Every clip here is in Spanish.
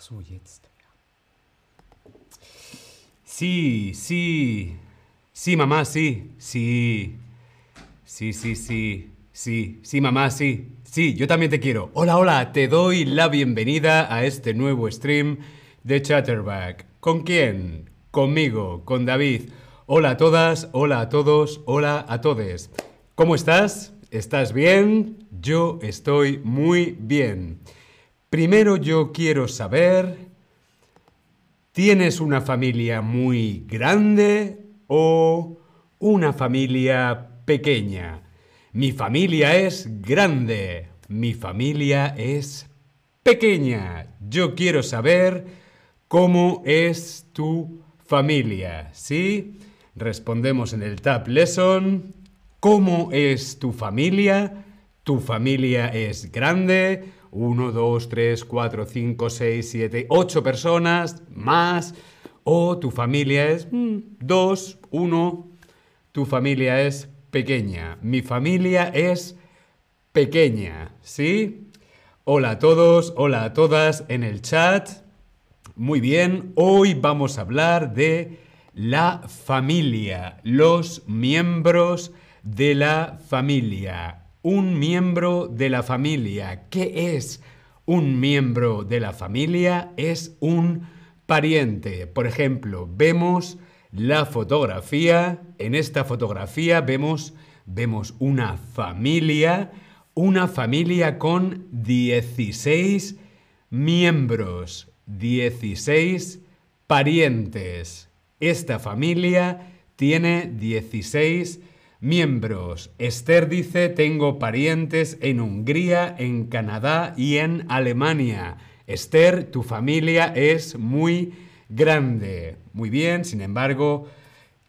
So, jetzt. Sí, sí. Sí, mamá, sí. Sí. Sí, sí, sí. Sí, sí, mamá, sí. Sí, yo también te quiero. Hola, hola, te doy la bienvenida a este nuevo stream de Chatterback. ¿Con quién? Conmigo, con David. Hola a todas, hola a todos, hola a todes. ¿Cómo estás? ¿Estás bien? Yo estoy muy bien. Primero yo quiero saber, ¿tienes una familia muy grande o una familia pequeña? Mi familia es grande, mi familia es pequeña. Yo quiero saber cómo es tu familia, ¿sí? Respondemos en el Tab Lesson. ¿Cómo es tu familia? ¿Tu familia es grande? Uno, dos, tres, cuatro, cinco, seis, siete, ocho personas más. O tu familia es mm, dos, uno. Tu familia es pequeña. Mi familia es pequeña, ¿sí? Hola a todos, hola a todas en el chat. Muy bien, hoy vamos a hablar de la familia, los miembros de la familia. Un miembro de la familia. ¿Qué es un miembro de la familia? Es un pariente. Por ejemplo, vemos la fotografía. En esta fotografía vemos, vemos una familia, una familia con 16 miembros, 16 parientes. Esta familia tiene 16 miembros. Esther dice, tengo parientes en Hungría, en Canadá y en Alemania. Esther, tu familia es muy grande. Muy bien, sin embargo,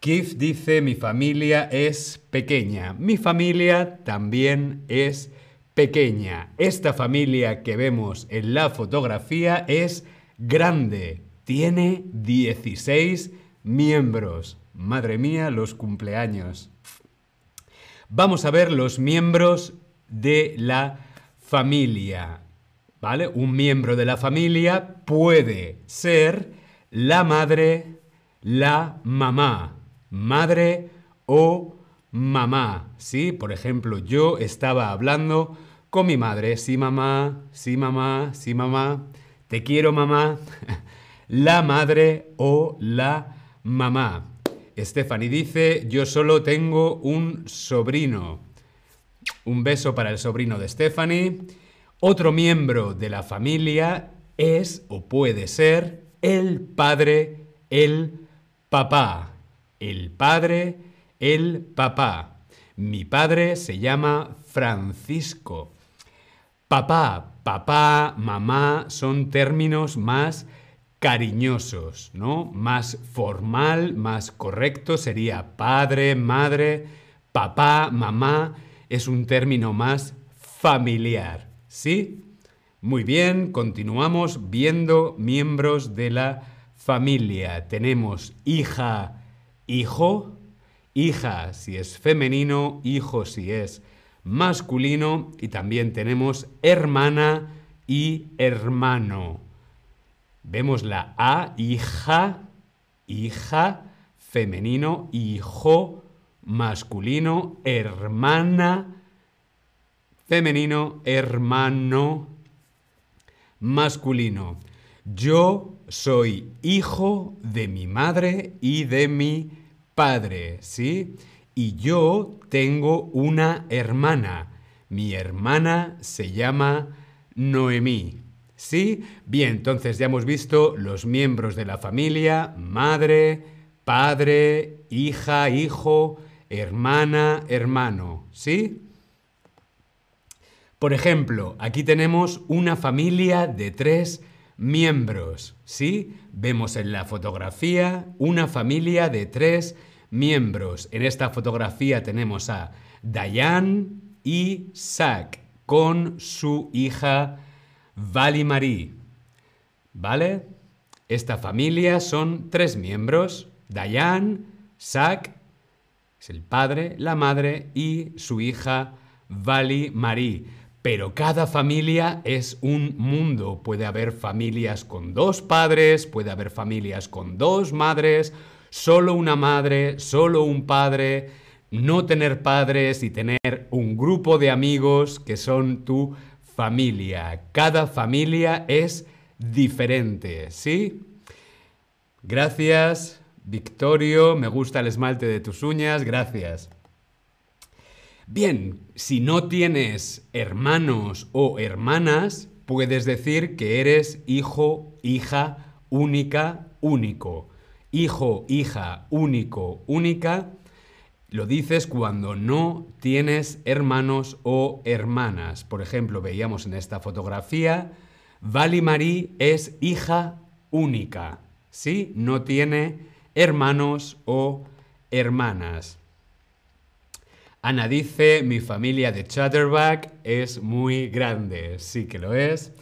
Keith dice, mi familia es pequeña. Mi familia también es pequeña. Esta familia que vemos en la fotografía es grande. Tiene 16 miembros. Madre mía, los cumpleaños. Vamos a ver los miembros de la familia. ¿Vale? Un miembro de la familia puede ser la madre, la mamá, madre o mamá. ¿Sí? Por ejemplo, yo estaba hablando con mi madre. Sí, mamá, sí, mamá, sí, mamá. Te quiero, mamá. la madre o la mamá. Stephanie dice, yo solo tengo un sobrino. Un beso para el sobrino de Stephanie. Otro miembro de la familia es o puede ser el padre, el papá. El padre, el papá. Mi padre se llama Francisco. Papá, papá, mamá son términos más cariñosos, ¿no? Más formal, más correcto sería padre, madre, papá, mamá. Es un término más familiar, ¿sí? Muy bien, continuamos viendo miembros de la familia. Tenemos hija, hijo, hija si es femenino, hijo si es masculino y también tenemos hermana y hermano. Vemos la A, hija, hija, femenino, hijo, masculino, hermana, femenino, hermano, masculino. Yo soy hijo de mi madre y de mi padre, ¿sí? Y yo tengo una hermana. Mi hermana se llama Noemí. ¿Sí? Bien, entonces ya hemos visto los miembros de la familia, madre, padre, hija, hijo, hermana, hermano. ¿Sí? Por ejemplo, aquí tenemos una familia de tres miembros. ¿Sí? Vemos en la fotografía una familia de tres miembros. En esta fotografía tenemos a Diane y Zach con su hija Vali Marie. ¿Vale? Esta familia son tres miembros. Diane, Zach, es el padre, la madre y su hija Vali Marie. Pero cada familia es un mundo. Puede haber familias con dos padres, puede haber familias con dos madres, solo una madre, solo un padre, no tener padres y tener un grupo de amigos que son tu familia. Cada familia es diferente, ¿sí? Gracias, Victorio. Me gusta el esmalte de tus uñas. Gracias. Bien, si no tienes hermanos o hermanas, puedes decir que eres hijo, hija, única, único. Hijo, hija, único, única. Lo dices cuando no tienes hermanos o hermanas. Por ejemplo, veíamos en esta fotografía, Vali Marie es hija única. ¿Sí? No tiene hermanos o hermanas. Ana dice, mi familia de Chatterback es muy grande. Sí que lo es.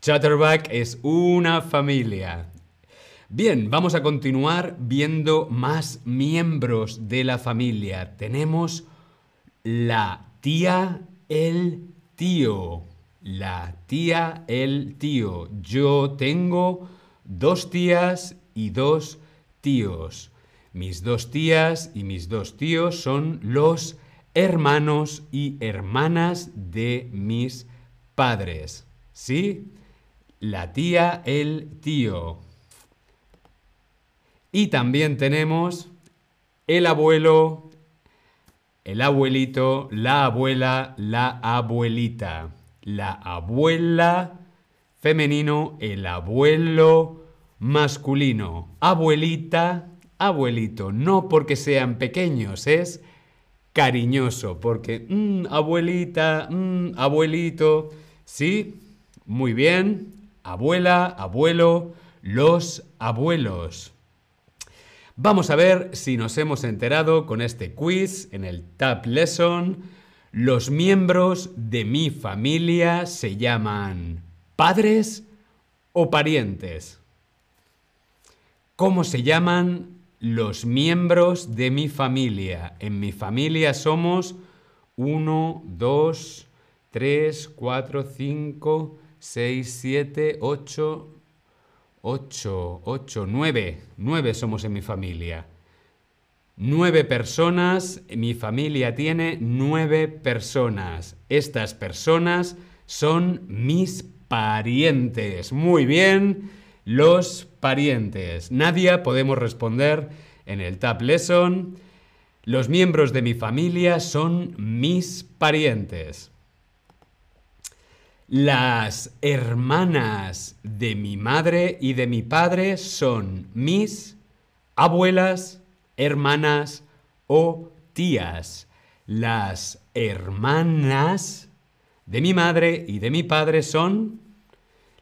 Chatterback es una familia. Bien, vamos a continuar viendo más miembros de la familia. Tenemos la tía, el tío. La tía, el tío. Yo tengo dos tías y dos tíos. Mis dos tías y mis dos tíos son los hermanos y hermanas de mis padres. ¿Sí? La tía, el tío. Y también tenemos el abuelo, el abuelito, la abuela, la abuelita. La abuela femenino, el abuelo masculino. Abuelita, abuelito. No porque sean pequeños, es cariñoso, porque mm, abuelita, mm, abuelito, ¿sí? Muy bien, abuela, abuelo, los abuelos. Vamos a ver si nos hemos enterado con este quiz en el Tab Lesson. Los miembros de mi familia se llaman padres o parientes. ¿Cómo se llaman los miembros de mi familia. En mi familia somos 1, 2, 3, 4, 5, 6, 7, 8, 8, 8, 9. 9 somos en mi familia. Nueve personas, mi familia tiene nueve personas. Estas personas son mis parientes. Muy bien los parientes. Nadia, podemos responder en el Tab Lesson. Los miembros de mi familia son mis parientes. Las hermanas de mi madre y de mi padre son mis abuelas, hermanas o tías. Las hermanas de mi madre y de mi padre son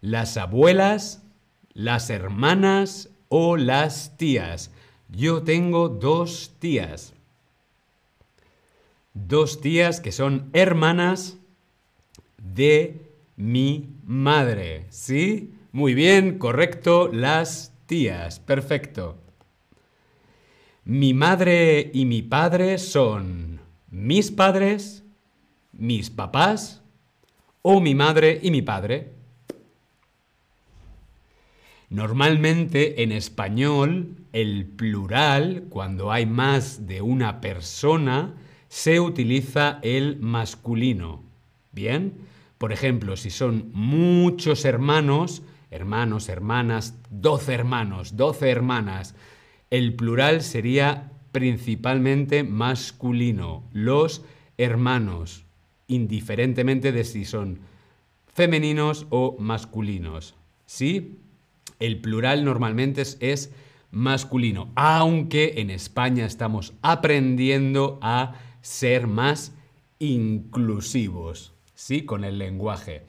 las abuelas, las hermanas o las tías. Yo tengo dos tías. Dos tías que son hermanas de mi madre. ¿Sí? Muy bien, correcto, las tías. Perfecto. Mi madre y mi padre son mis padres, mis papás o mi madre y mi padre. Normalmente en español el plural, cuando hay más de una persona, se utiliza el masculino. ¿Bien? Por ejemplo, si son muchos hermanos, hermanos, hermanas, doce hermanos, doce hermanas, el plural sería principalmente masculino, los hermanos, indiferentemente de si son femeninos o masculinos. ¿Sí? El plural normalmente es, masculino, aunque en España estamos aprendiendo a ser más inclusivos, ¿sí? Con el lenguaje.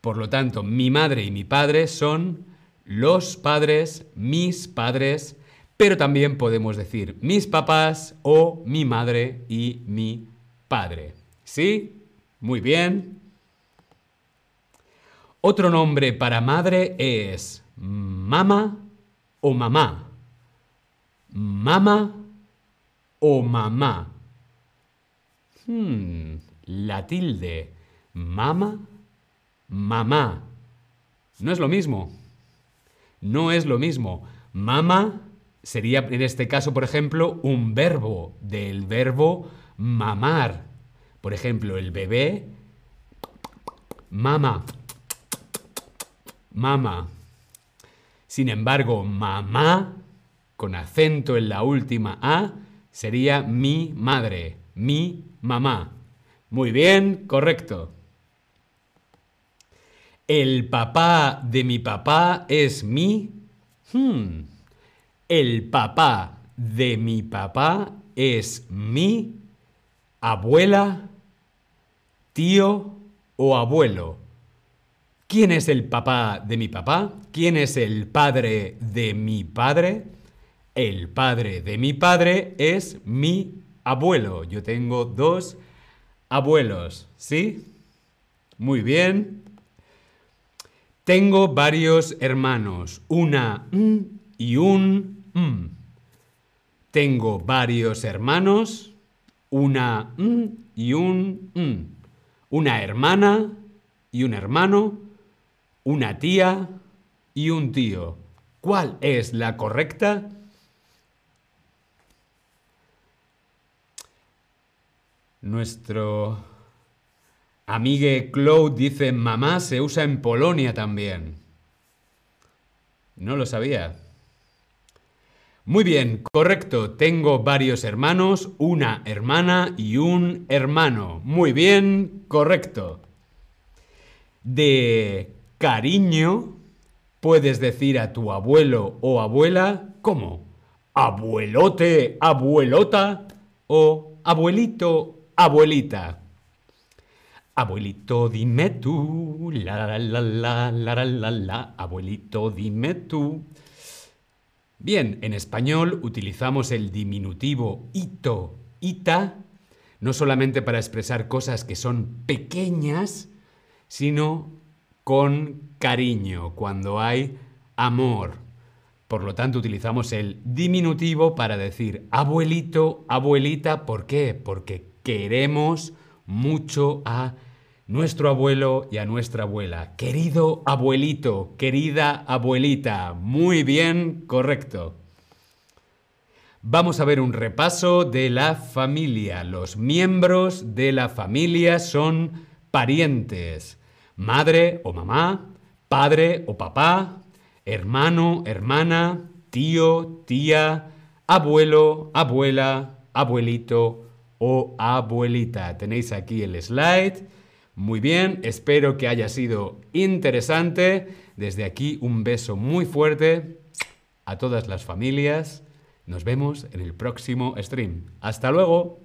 Por lo tanto, mi madre y mi padre son los padres, mis padres, pero también podemos decir mis papás o mi madre y mi padre. ¿Sí? Muy bien. Otro nombre para madre es Mama o mamá. Mama o mamá. Hmm, la tilde. Mama, mamá. No es lo mismo. No es lo mismo. Mama sería en este caso, por ejemplo, un verbo del verbo mamar. Por ejemplo, el bebé, mama, mama. Sin embargo, mamá, con acento en la última A, sería mi madre, mi mamá. Muy bien, correcto. El papá de mi papá es mi... Hmm. El papá de mi papá es mi abuela, tío o abuelo. ¿Quién es el papá de mi papá? ¿Quién es el padre de mi padre? El padre de mi padre es mi abuelo. Yo tengo dos abuelos, ¿sí? Muy bien. Tengo varios hermanos, una y un. Tengo varios hermanos, una y un. Una hermana y un hermano, una tía y un tío. ¿Cuál es la correcta? Nuestro amigue Claude dice mamá se usa en Polonia también. No lo sabía. Muy bien, correcto. Tengo varios hermanos, una hermana y un hermano. Muy bien, correcto. De cariño, puedes decir a tu abuelo o abuela, ¿cómo? Abuelote, abuelota o abuelito, abuelita. Abuelito, dime tú, la la la la la la la, abuelito, dime tú. Bien, en español utilizamos el diminutivo ito, ita, no solamente para expresar cosas que son pequeñas, sino con cariño, cuando hay amor. Por lo tanto, utilizamos el diminutivo para decir abuelito, abuelita. ¿Por qué? Porque queremos mucho a nuestro abuelo y a nuestra abuela. Querido abuelito, querida abuelita. Muy bien, correcto. Vamos a ver un repaso de la familia. Los miembros de la familia son parientes. Madre o mamá, padre o papá, hermano, hermana, tío, tía, abuelo, abuela, abuelito o abuelita. Tenéis aquí el slide muy bien, espero que haya sido interesante. Desde aquí un beso muy fuerte a todas las familias. Nos vemos en el próximo stream. Hasta luego.